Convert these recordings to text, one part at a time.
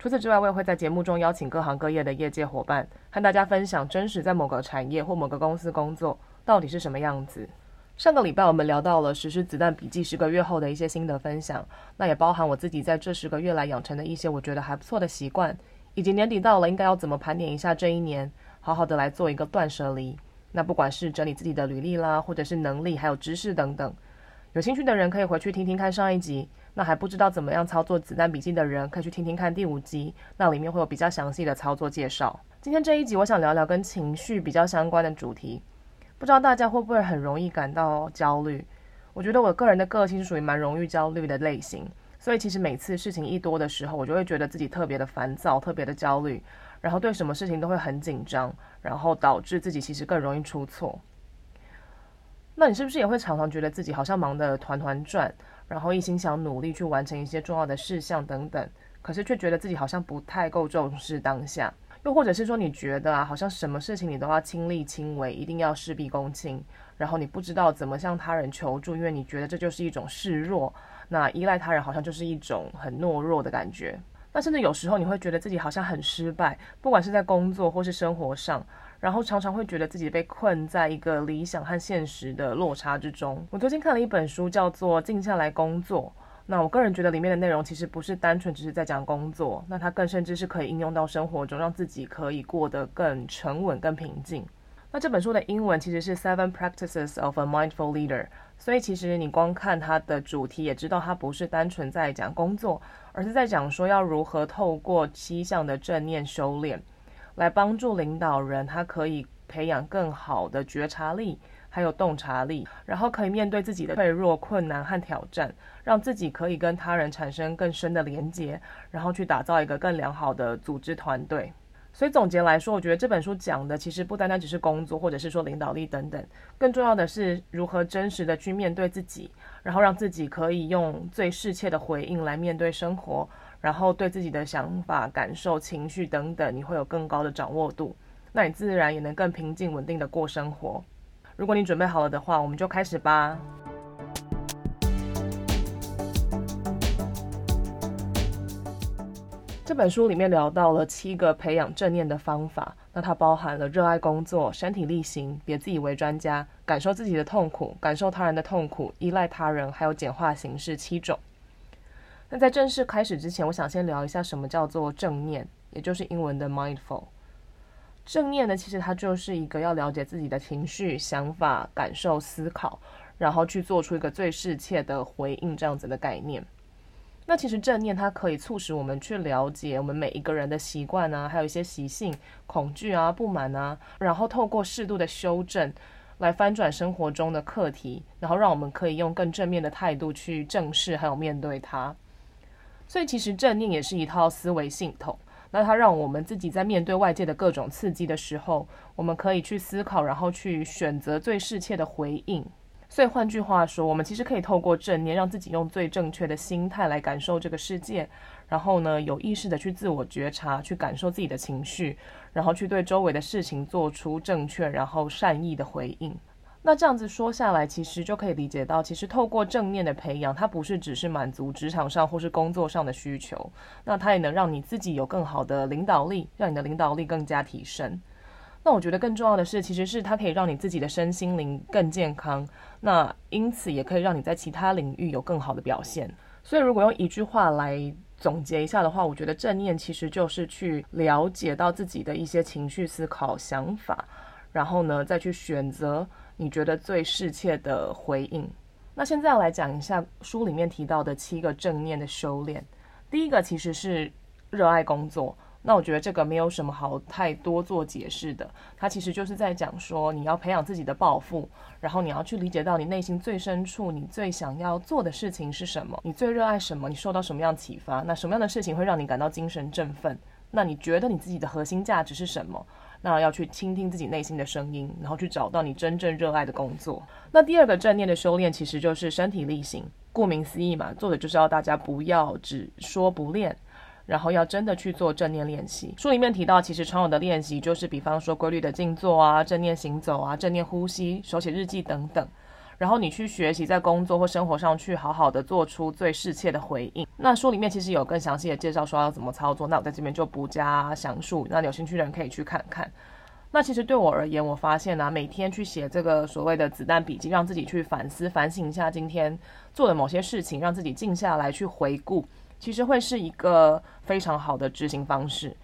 除此之外，我也会在节目中邀请各行各业的业界伙伴，和大家分享真实在某个产业或某个公司工作到底是什么样子。上个礼拜我们聊到了实施子弹笔记十个月后的一些心得分享，那也包含我自己在这十个月来养成的一些我觉得还不错的习惯，以及年底到了应该要怎么盘点一下这一年，好好的来做一个断舍离。那不管是整理自己的履历啦，或者是能力还有知识等等，有兴趣的人可以回去听听看上一集。那还不知道怎么样操作子弹笔记的人，可以去听听看第五集，那里面会有比较详细的操作介绍。今天这一集，我想聊聊跟情绪比较相关的主题。不知道大家会不会很容易感到焦虑？我觉得我个人的个性是属于蛮容易焦虑的类型，所以其实每次事情一多的时候，我就会觉得自己特别的烦躁，特别的焦虑，然后对什么事情都会很紧张，然后导致自己其实更容易出错。那你是不是也会常常觉得自己好像忙得团团转？然后一心想努力去完成一些重要的事项等等，可是却觉得自己好像不太够重视当下，又或者是说你觉得啊，好像什么事情你都要亲力亲为，一定要事必躬亲，然后你不知道怎么向他人求助，因为你觉得这就是一种示弱，那依赖他人好像就是一种很懦弱的感觉。那甚至有时候你会觉得自己好像很失败，不管是在工作或是生活上。然后常常会觉得自己被困在一个理想和现实的落差之中。我最近看了一本书，叫做《静下来工作》。那我个人觉得里面的内容其实不是单纯只是在讲工作，那它更甚至是可以应用到生活中，让自己可以过得更沉稳、更平静。那这本书的英文其实是 Seven Practices of a Mindful Leader，所以其实你光看它的主题也知道它不是单纯在讲工作，而是在讲说要如何透过七项的正念修炼。来帮助领导人，他可以培养更好的觉察力，还有洞察力，然后可以面对自己的脆弱、困难和挑战，让自己可以跟他人产生更深的连接，然后去打造一个更良好的组织团队。所以总结来说，我觉得这本书讲的其实不单单只是工作，或者是说领导力等等，更重要的是如何真实的去面对自己，然后让自己可以用最适切的回应来面对生活。然后对自己的想法、感受、情绪等等，你会有更高的掌握度，那你自然也能更平静、稳定的过生活。如果你准备好了的话，我们就开始吧。这本书里面聊到了七个培养正念的方法，那它包含了热爱工作、身体力行、别自以为专家、感受自己的痛苦、感受他人的痛苦、依赖他人，还有简化形式七种。那在正式开始之前，我想先聊一下什么叫做正念，也就是英文的 mindful。正念呢，其实它就是一个要了解自己的情绪、想法、感受、思考，然后去做出一个最适切的回应这样子的概念。那其实正念它可以促使我们去了解我们每一个人的习惯啊，还有一些习性、恐惧啊、不满啊，然后透过适度的修正，来翻转生活中的课题，然后让我们可以用更正面的态度去正视还有面对它。所以其实正念也是一套思维系统，那它让我们自己在面对外界的各种刺激的时候，我们可以去思考，然后去选择最适切的回应。所以换句话说，我们其实可以透过正念，让自己用最正确的心态来感受这个世界，然后呢，有意识的去自我觉察，去感受自己的情绪，然后去对周围的事情做出正确然后善意的回应。那这样子说下来，其实就可以理解到，其实透过正念的培养，它不是只是满足职场上或是工作上的需求，那它也能让你自己有更好的领导力，让你的领导力更加提升。那我觉得更重要的是，其实是它可以让你自己的身心灵更健康，那因此也可以让你在其他领域有更好的表现。所以如果用一句话来总结一下的话，我觉得正念其实就是去了解到自己的一些情绪、思考、想法，然后呢，再去选择。你觉得最适切的回应。那现在要来讲一下书里面提到的七个正念的修炼。第一个其实是热爱工作。那我觉得这个没有什么好太多做解释的。它其实就是在讲说，你要培养自己的抱负，然后你要去理解到你内心最深处，你最想要做的事情是什么，你最热爱什么，你受到什么样启发，那什么样的事情会让你感到精神振奋？那你觉得你自己的核心价值是什么？那要去倾听自己内心的声音，然后去找到你真正热爱的工作。那第二个正念的修炼，其实就是身体力行。顾名思义嘛，做的就是要大家不要只说不练，然后要真的去做正念练习。书里面提到，其实常有的练习就是，比方说规律的静坐啊、正念行走啊、正念呼吸、手写日记等等。然后你去学习，在工作或生活上去好好的做出最适切的回应。那书里面其实有更详细的介绍，说要怎么操作。那我在这边就不加详述。那有兴趣的人可以去看看。那其实对我而言，我发现啊，每天去写这个所谓的子弹笔记，让自己去反思、反省一下今天做的某些事情，让自己静下来去回顾，其实会是一个非常好的执行方式。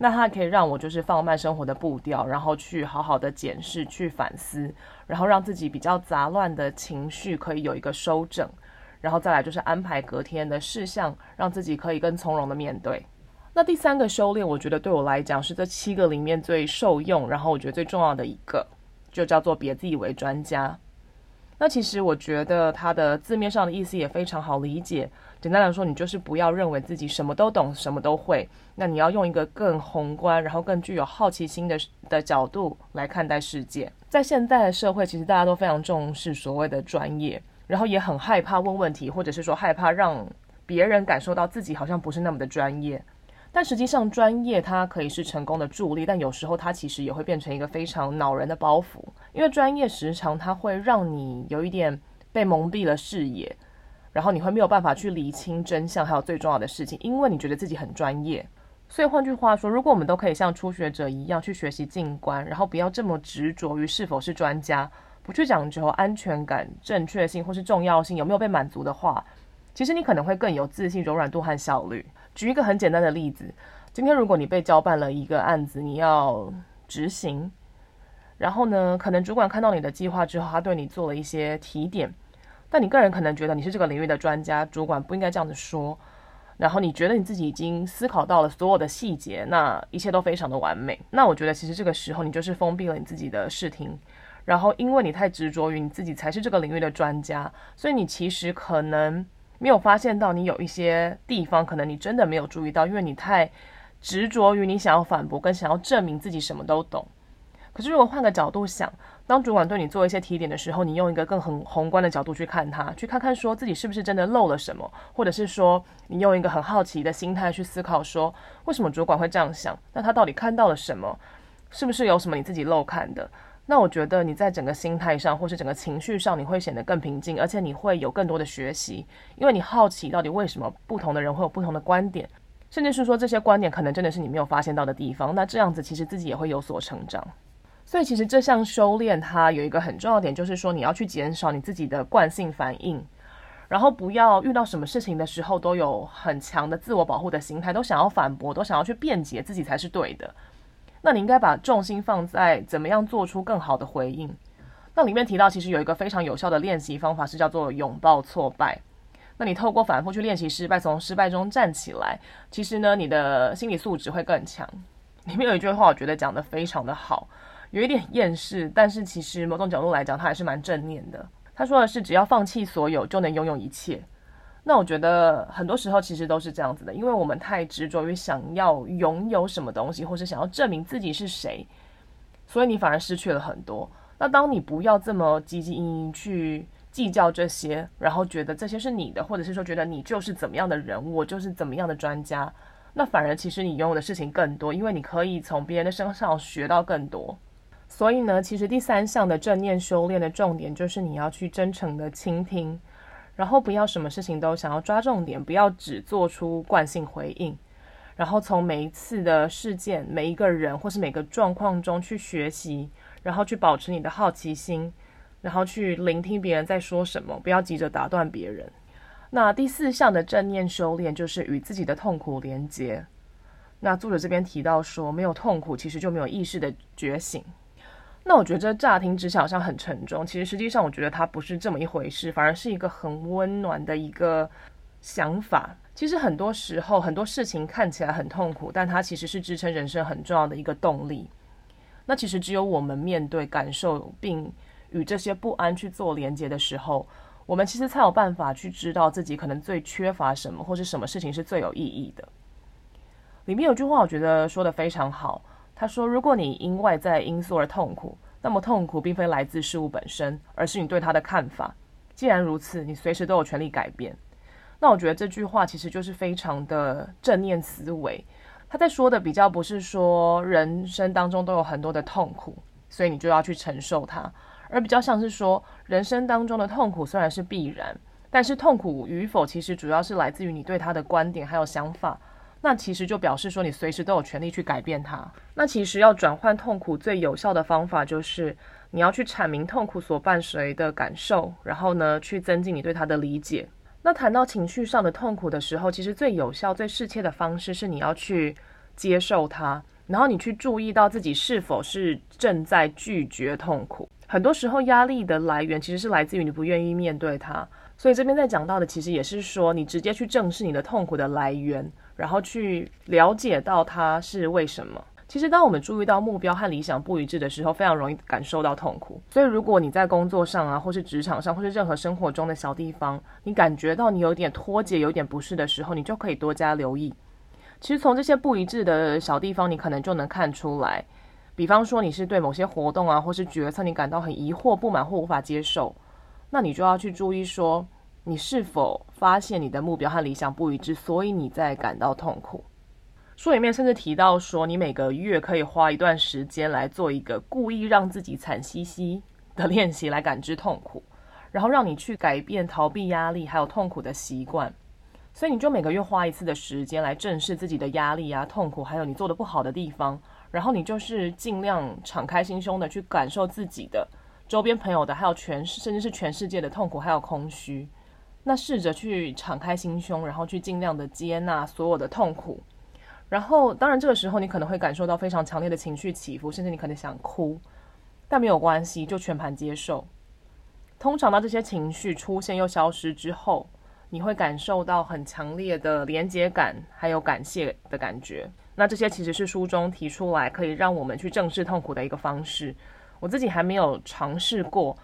那它可以让我就是放慢生活的步调，然后去好好的检视、去反思，然后让自己比较杂乱的情绪可以有一个收整，然后再来就是安排隔天的事项，让自己可以更从容的面对。那第三个修炼，我觉得对我来讲是这七个里面最受用，然后我觉得最重要的一个，就叫做别自以为专家。那其实我觉得它的字面上的意思也非常好理解。简单来说，你就是不要认为自己什么都懂、什么都会。那你要用一个更宏观，然后更具有好奇心的的角度来看待世界。在现在的社会，其实大家都非常重视所谓的专业，然后也很害怕问问题，或者是说害怕让别人感受到自己好像不是那么的专业。但实际上，专业它可以是成功的助力，但有时候它其实也会变成一个非常恼人的包袱。因为专业时常它会让你有一点被蒙蔽了视野，然后你会没有办法去厘清真相，还有最重要的事情，因为你觉得自己很专业。所以换句话说，如果我们都可以像初学者一样去学习静观，然后不要这么执着于是否是专家，不去讲究安全感、正确性或是重要性有没有被满足的话，其实你可能会更有自信、柔软度和效率。举一个很简单的例子，今天如果你被交办了一个案子，你要执行，然后呢，可能主管看到你的计划之后，他对你做了一些提点，但你个人可能觉得你是这个领域的专家，主管不应该这样子说，然后你觉得你自己已经思考到了所有的细节，那一切都非常的完美，那我觉得其实这个时候你就是封闭了你自己的视听，然后因为你太执着于你自己才是这个领域的专家，所以你其实可能。没有发现到你有一些地方，可能你真的没有注意到，因为你太执着于你想要反驳跟想要证明自己什么都懂。可是如果换个角度想，当主管对你做一些提点的时候，你用一个更很宏观的角度去看他，去看看说自己是不是真的漏了什么，或者是说你用一个很好奇的心态去思考说，为什么主管会这样想？那他到底看到了什么？是不是有什么你自己漏看的？那我觉得你在整个心态上，或是整个情绪上，你会显得更平静，而且你会有更多的学习，因为你好奇到底为什么不同的人会有不同的观点，甚至是说这些观点可能真的是你没有发现到的地方。那这样子其实自己也会有所成长。所以其实这项修炼它有一个很重要点，就是说你要去减少你自己的惯性反应，然后不要遇到什么事情的时候都有很强的自我保护的心态，都想要反驳，都想要去辩解自己才是对的。那你应该把重心放在怎么样做出更好的回应。那里面提到，其实有一个非常有效的练习方法，是叫做拥抱挫败。那你透过反复去练习失败，从失败中站起来，其实呢，你的心理素质会更强。里面有一句话，我觉得讲得非常的好，有一点厌世，但是其实某种角度来讲，他还是蛮正面的。他说的是，只要放弃所有，就能拥有一切。那我觉得很多时候其实都是这样子的，因为我们太执着于想要拥有什么东西，或是想要证明自己是谁，所以你反而失去了很多。那当你不要这么汲汲营营去计较这些，然后觉得这些是你的，或者是说觉得你就是怎么样的人，我就是怎么样的专家，那反而其实你拥有的事情更多，因为你可以从别人的身上学到更多。所以呢，其实第三项的正念修炼的重点就是你要去真诚的倾听。然后不要什么事情都想要抓重点，不要只做出惯性回应，然后从每一次的事件、每一个人或是每个状况中去学习，然后去保持你的好奇心，然后去聆听别人在说什么，不要急着打断别人。那第四项的正念修炼就是与自己的痛苦连接。那作者这边提到说，没有痛苦，其实就没有意识的觉醒。那我觉得乍听之下好像很沉重，其实实际上我觉得它不是这么一回事，反而是一个很温暖的一个想法。其实很多时候很多事情看起来很痛苦，但它其实是支撑人生很重要的一个动力。那其实只有我们面对、感受并与这些不安去做连接的时候，我们其实才有办法去知道自己可能最缺乏什么，或是什么事情是最有意义的。里面有句话，我觉得说的非常好。他说：“如果你因外在因素而痛苦，那么痛苦并非来自事物本身，而是你对它的看法。既然如此，你随时都有权利改变。”那我觉得这句话其实就是非常的正念思维。他在说的比较不是说人生当中都有很多的痛苦，所以你就要去承受它，而比较像是说人生当中的痛苦虽然是必然，但是痛苦与否其实主要是来自于你对它的观点还有想法。那其实就表示说你随时都有权利去改变它。那其实要转换痛苦最有效的方法就是你要去阐明痛苦所伴随的感受，然后呢去增进你对它的理解。那谈到情绪上的痛苦的时候，其实最有效、最适切的方式是你要去接受它，然后你去注意到自己是否是正在拒绝痛苦。很多时候，压力的来源其实是来自于你不愿意面对它。所以这边在讲到的，其实也是说，你直接去正视你的痛苦的来源，然后去了解到它是为什么。其实，当我们注意到目标和理想不一致的时候，非常容易感受到痛苦。所以，如果你在工作上啊，或是职场上，或是任何生活中的小地方，你感觉到你有点脱节、有点不适的时候，你就可以多加留意。其实，从这些不一致的小地方，你可能就能看出来。比方说，你是对某些活动啊，或是决策，你感到很疑惑、不满或无法接受，那你就要去注意说，你是否发现你的目标和理想不一致，所以你在感到痛苦。书里面甚至提到说，你每个月可以花一段时间来做一个故意让自己惨兮兮的练习，来感知痛苦，然后让你去改变逃避压力还有痛苦的习惯。所以你就每个月花一次的时间来正视自己的压力啊、痛苦，还有你做的不好的地方，然后你就是尽量敞开心胸的去感受自己的周边朋友的，还有全甚至是全世界的痛苦还有空虚。那试着去敞开心胸，然后去尽量的接纳所有的痛苦。然后，当然，这个时候你可能会感受到非常强烈的情绪起伏，甚至你可能想哭，但没有关系，就全盘接受。通常，当这些情绪出现又消失之后，你会感受到很强烈的连结感，还有感谢的感觉。那这些其实是书中提出来可以让我们去正视痛苦的一个方式。我自己还没有尝试过。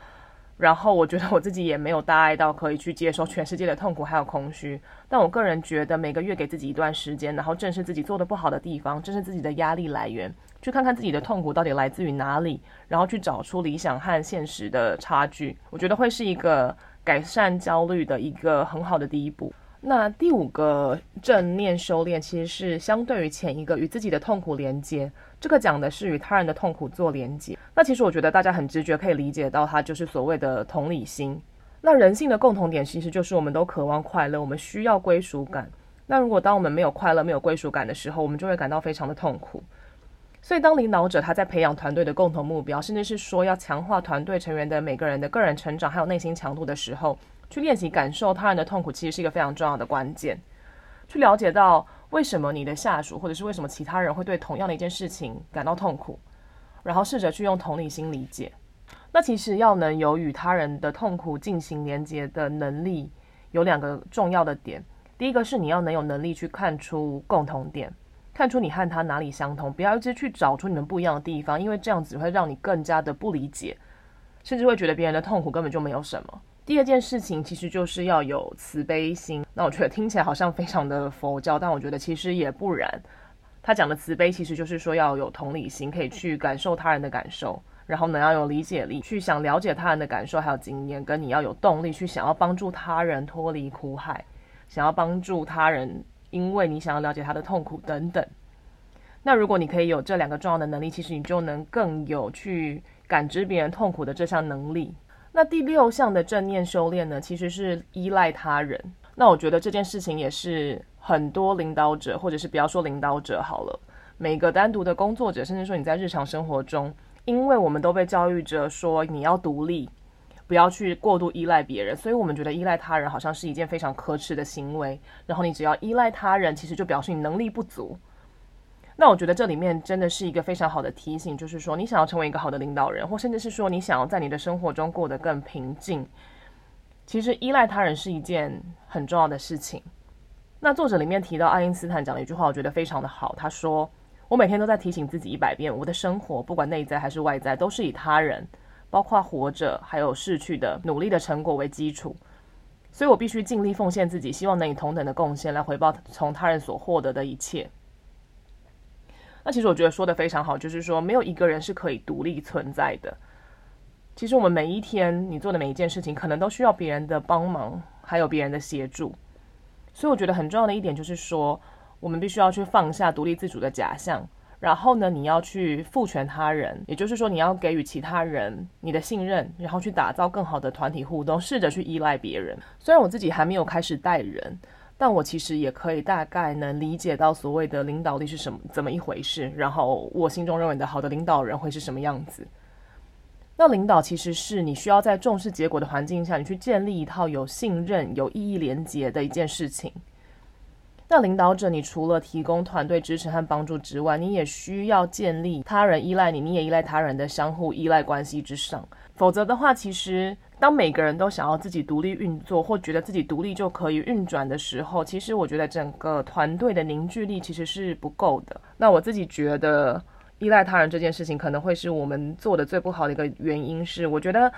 然后我觉得我自己也没有大爱到可以去接受全世界的痛苦还有空虚，但我个人觉得每个月给自己一段时间，然后正视自己做的不好的地方，正视自己的压力来源，去看看自己的痛苦到底来自于哪里，然后去找出理想和现实的差距，我觉得会是一个改善焦虑的一个很好的第一步。那第五个正念修炼其实是相对于前一个与自己的痛苦连接，这个讲的是与他人的痛苦做连接。那其实我觉得大家很直觉可以理解到，它就是所谓的同理心。那人性的共同点其实就是我们都渴望快乐，我们需要归属感。那如果当我们没有快乐、没有归属感的时候，我们就会感到非常的痛苦。所以当领导者他在培养团队的共同目标，甚至是说要强化团队成员的每个人的个人成长还有内心强度的时候，去练习感受他人的痛苦，其实是一个非常重要的关键。去了解到为什么你的下属，或者是为什么其他人会对同样的一件事情感到痛苦，然后试着去用同理心理解。那其实要能有与他人的痛苦进行连接的能力，有两个重要的点。第一个是你要能有能力去看出共同点，看出你和他哪里相同，不要一直去找出你们不一样的地方，因为这样子会让你更加的不理解，甚至会觉得别人的痛苦根本就没有什么。第二件事情其实就是要有慈悲心。那我觉得听起来好像非常的佛教，但我觉得其实也不然。他讲的慈悲其实就是说要有同理心，可以去感受他人的感受，然后呢要有理解力，去想了解他人的感受还有经验，跟你要有动力去想要帮助他人脱离苦海，想要帮助他人，因为你想要了解他的痛苦等等。那如果你可以有这两个重要的能力，其实你就能更有去感知别人痛苦的这项能力。那第六项的正念修炼呢，其实是依赖他人。那我觉得这件事情也是很多领导者，或者是不要说领导者好了，每个单独的工作者，甚至说你在日常生活中，因为我们都被教育着说你要独立，不要去过度依赖别人，所以我们觉得依赖他人好像是一件非常可耻的行为。然后你只要依赖他人，其实就表示你能力不足。那我觉得这里面真的是一个非常好的提醒，就是说你想要成为一个好的领导人，或甚至是说你想要在你的生活中过得更平静，其实依赖他人是一件很重要的事情。那作者里面提到爱因斯坦讲的一句话，我觉得非常的好。他说：“我每天都在提醒自己一百遍，我的生活不管内在还是外在，都是以他人，包括活着还有逝去的努力的成果为基础，所以我必须尽力奉献自己，希望能以同等的贡献来回报从他人所获得的一切。”那其实我觉得说的非常好，就是说没有一个人是可以独立存在的。其实我们每一天你做的每一件事情，可能都需要别人的帮忙，还有别人的协助。所以我觉得很重要的一点就是说，我们必须要去放下独立自主的假象，然后呢，你要去赋权他人，也就是说，你要给予其他人你的信任，然后去打造更好的团体互动，试着去依赖别人。虽然我自己还没有开始带人。但我其实也可以大概能理解到所谓的领导力是什么，怎么一回事。然后我心中认为的好的领导人会是什么样子。那领导其实是你需要在重视结果的环境下，你去建立一套有信任、有意义连结的一件事情。那领导者，你除了提供团队支持和帮助之外，你也需要建立他人依赖你，你也依赖他人的相互依赖关系之上。否则的话，其实。当每个人都想要自己独立运作，或觉得自己独立就可以运转的时候，其实我觉得整个团队的凝聚力其实是不够的。那我自己觉得依赖他人这件事情，可能会是我们做的最不好的一个原因。是我觉得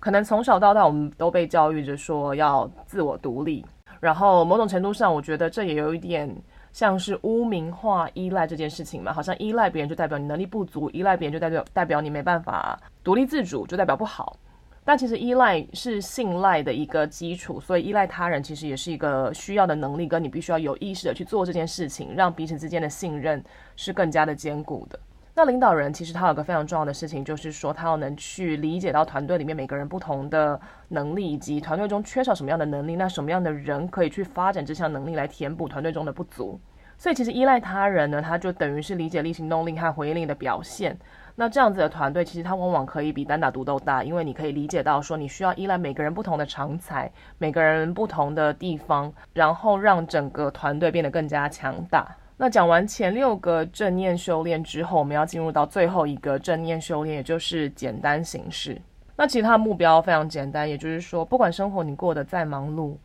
可能从小到大我们都被教育着说要自我独立，然后某种程度上，我觉得这也有一点像是污名化依赖这件事情嘛，好像依赖别人就代表你能力不足，依赖别人就代表代表你没办法独立自主，就代表不好。但其实依赖是信赖的一个基础，所以依赖他人其实也是一个需要的能力，跟你必须要有意识的去做这件事情，让彼此之间的信任是更加的坚固的。那领导人其实他有个非常重要的事情，就是说他要能去理解到团队里面每个人不同的能力，以及团队中缺少什么样的能力，那什么样的人可以去发展这项能力来填补团队中的不足。所以其实依赖他人呢，他就等于是理解力、行动力和回应力的表现。那这样子的团队，其实它往往可以比单打独斗大，因为你可以理解到说，你需要依赖每个人不同的长才，每个人不同的地方，然后让整个团队变得更加强大。那讲完前六个正念修炼之后，我们要进入到最后一个正念修炼，也就是简单行事。那其实它的目标非常简单，也就是说，不管生活你过得再忙碌，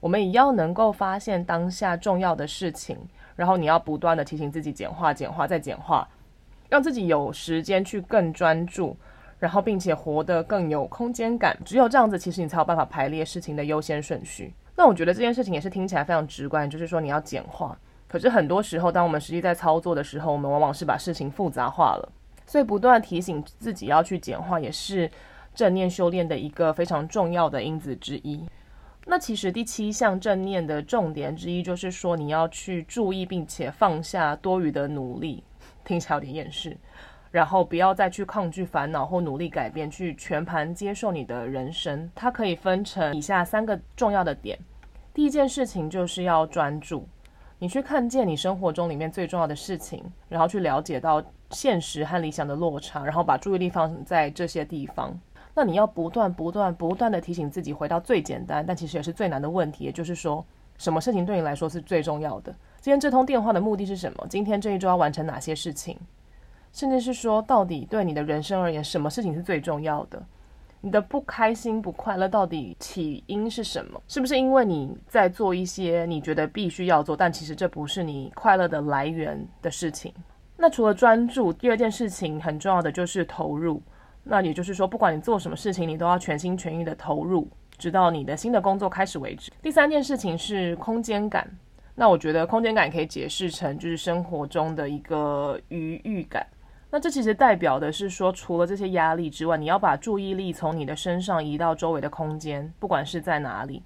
我们也要能够发现当下重要的事情，然后你要不断地提醒自己简化、简化再简化。让自己有时间去更专注，然后并且活得更有空间感。只有这样子，其实你才有办法排列事情的优先顺序。那我觉得这件事情也是听起来非常直观，就是说你要简化。可是很多时候，当我们实际在操作的时候，我们往往是把事情复杂化了。所以不断提醒自己要去简化，也是正念修炼的一个非常重要的因子之一。那其实第七项正念的重点之一，就是说你要去注意并且放下多余的努力。听起来有点厌世，然后不要再去抗拒烦恼或努力改变，去全盘接受你的人生。它可以分成以下三个重要的点。第一件事情就是要专注，你去看见你生活中里面最重要的事情，然后去了解到现实和理想的落差，然后把注意力放在这些地方。那你要不断、不断、不断地提醒自己，回到最简单，但其实也是最难的问题，也就是说，什么事情对你来说是最重要的？今天这通电话的目的是什么？今天这一周要完成哪些事情？甚至是说，到底对你的人生而言，什么事情是最重要的？你的不开心、不快乐到底起因是什么？是不是因为你在做一些你觉得必须要做，但其实这不是你快乐的来源的事情？那除了专注，第二件事情很重要的就是投入。那也就是说，不管你做什么事情，你都要全心全意的投入，直到你的新的工作开始为止。第三件事情是空间感。那我觉得空间感可以解释成就是生活中的一个余裕感。那这其实代表的是说，除了这些压力之外，你要把注意力从你的身上移到周围的空间，不管是在哪里。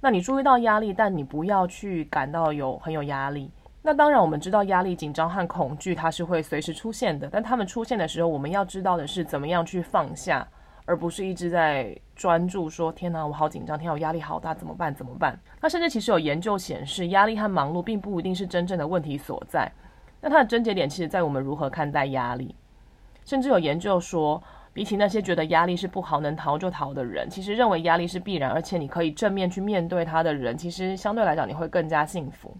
那你注意到压力，但你不要去感到有很有压力。那当然，我们知道压力、紧张和恐惧它是会随时出现的，但它们出现的时候，我们要知道的是怎么样去放下。而不是一直在专注说“天哪，我好紧张，天哪，我压力好大，怎么办？怎么办？”那甚至其实有研究显示，压力和忙碌并不一定是真正的问题所在。那它的症结点其实在我们如何看待压力。甚至有研究说，比起那些觉得压力是不好、能逃就逃的人，其实认为压力是必然，而且你可以正面去面对它的人，其实相对来讲你会更加幸福。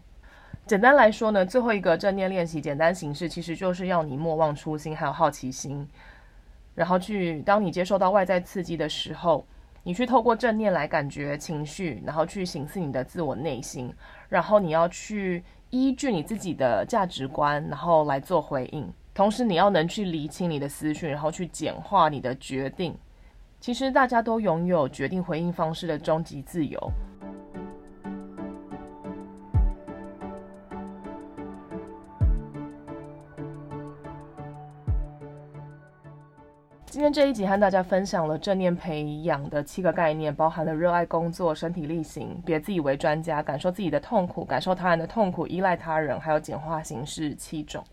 简单来说呢，最后一个正念练习简单形式，其实就是要你莫忘初心，还有好奇心。然后去，当你接受到外在刺激的时候，你去透过正念来感觉情绪，然后去省思你的自我内心，然后你要去依据你自己的价值观，然后来做回应。同时，你要能去理清你的思绪，然后去简化你的决定。其实，大家都拥有决定回应方式的终极自由。天这一集和大家分享了正念培养的七个概念，包含了热爱工作、身体力行、别自以为专家、感受自己的痛苦、感受他人的痛苦、依赖他人，还有简化形式七种。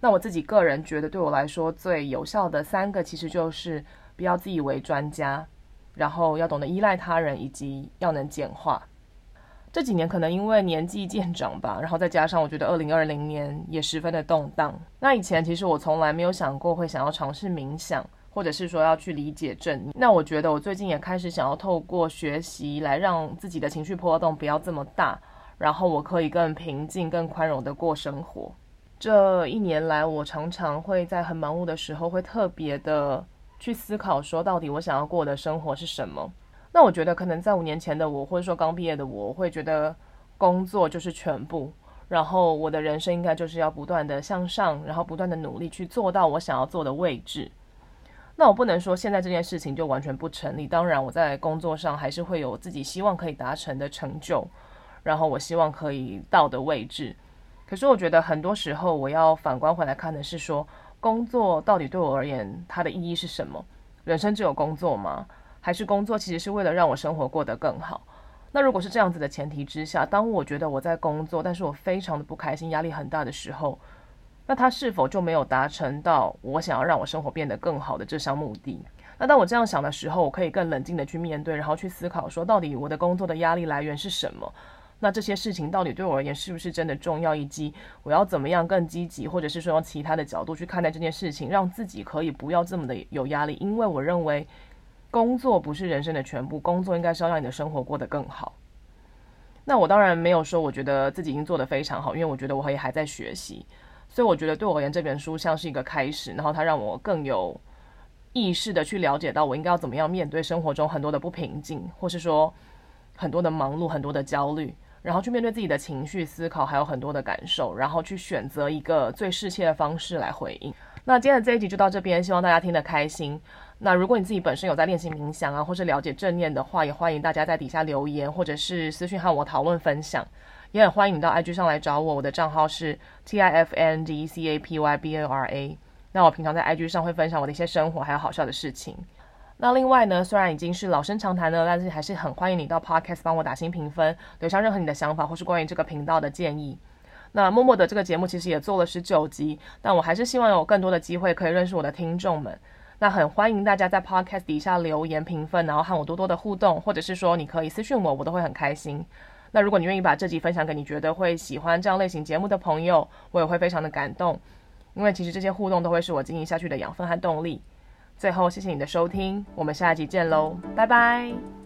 那我自己个人觉得，对我来说最有效的三个，其实就是不要自以为专家，然后要懂得依赖他人，以及要能简化。这几年可能因为年纪渐长吧，然后再加上我觉得二零二零年也十分的动荡。那以前其实我从来没有想过会想要尝试冥想，或者是说要去理解正念。那我觉得我最近也开始想要透过学习来让自己的情绪波动不要这么大，然后我可以更平静、更宽容的过生活。这一年来，我常常会在很忙碌的时候，会特别的去思考说，到底我想要过的生活是什么。那我觉得，可能在五年前的我，或者说刚毕业的我，我会觉得工作就是全部，然后我的人生应该就是要不断的向上，然后不断的努力去做到我想要做的位置。那我不能说现在这件事情就完全不成立，当然我在工作上还是会有自己希望可以达成的成就，然后我希望可以到的位置。可是我觉得很多时候，我要反观回来看的是说，工作到底对我而言它的意义是什么？人生只有工作吗？还是工作其实是为了让我生活过得更好。那如果是这样子的前提之下，当我觉得我在工作，但是我非常的不开心，压力很大的时候，那他是否就没有达成到我想要让我生活变得更好的这项目的？那当我这样想的时候，我可以更冷静的去面对，然后去思考说，到底我的工作的压力来源是什么？那这些事情到底对我而言是不是真的重要？以及我要怎么样更积极，或者是说用其他的角度去看待这件事情，让自己可以不要这么的有压力？因为我认为。工作不是人生的全部，工作应该是要让你的生活过得更好。那我当然没有说我觉得自己已经做得非常好，因为我觉得我也还在学习。所以我觉得对我而言，这本书像是一个开始，然后它让我更有意识的去了解到我应该要怎么样面对生活中很多的不平静，或是说很多的忙碌、很多的焦虑，然后去面对自己的情绪、思考，还有很多的感受，然后去选择一个最适切的方式来回应。那今天的这一集就到这边，希望大家听得开心。那如果你自己本身有在练习冥想啊，或是了解正念的话，也欢迎大家在底下留言，或者是私讯和我讨论分享。也很欢迎你到 IG 上来找我，我的账号是 T I F N D C A P Y B A R A。那我平常在 IG 上会分享我的一些生活还有好笑的事情。那另外呢，虽然已经是老生常谈了，但是还是很欢迎你到 Podcast 帮我打新评分，留下任何你的想法或是关于这个频道的建议。那默默的这个节目其实也做了十九集，但我还是希望有更多的机会可以认识我的听众们。那很欢迎大家在 Podcast 底下留言评分，然后和我多多的互动，或者是说你可以私讯我，我都会很开心。那如果你愿意把这集分享给你觉得会喜欢这样类型节目的朋友，我也会非常的感动，因为其实这些互动都会是我经营下去的养分和动力。最后，谢谢你的收听，我们下一集见喽，拜拜。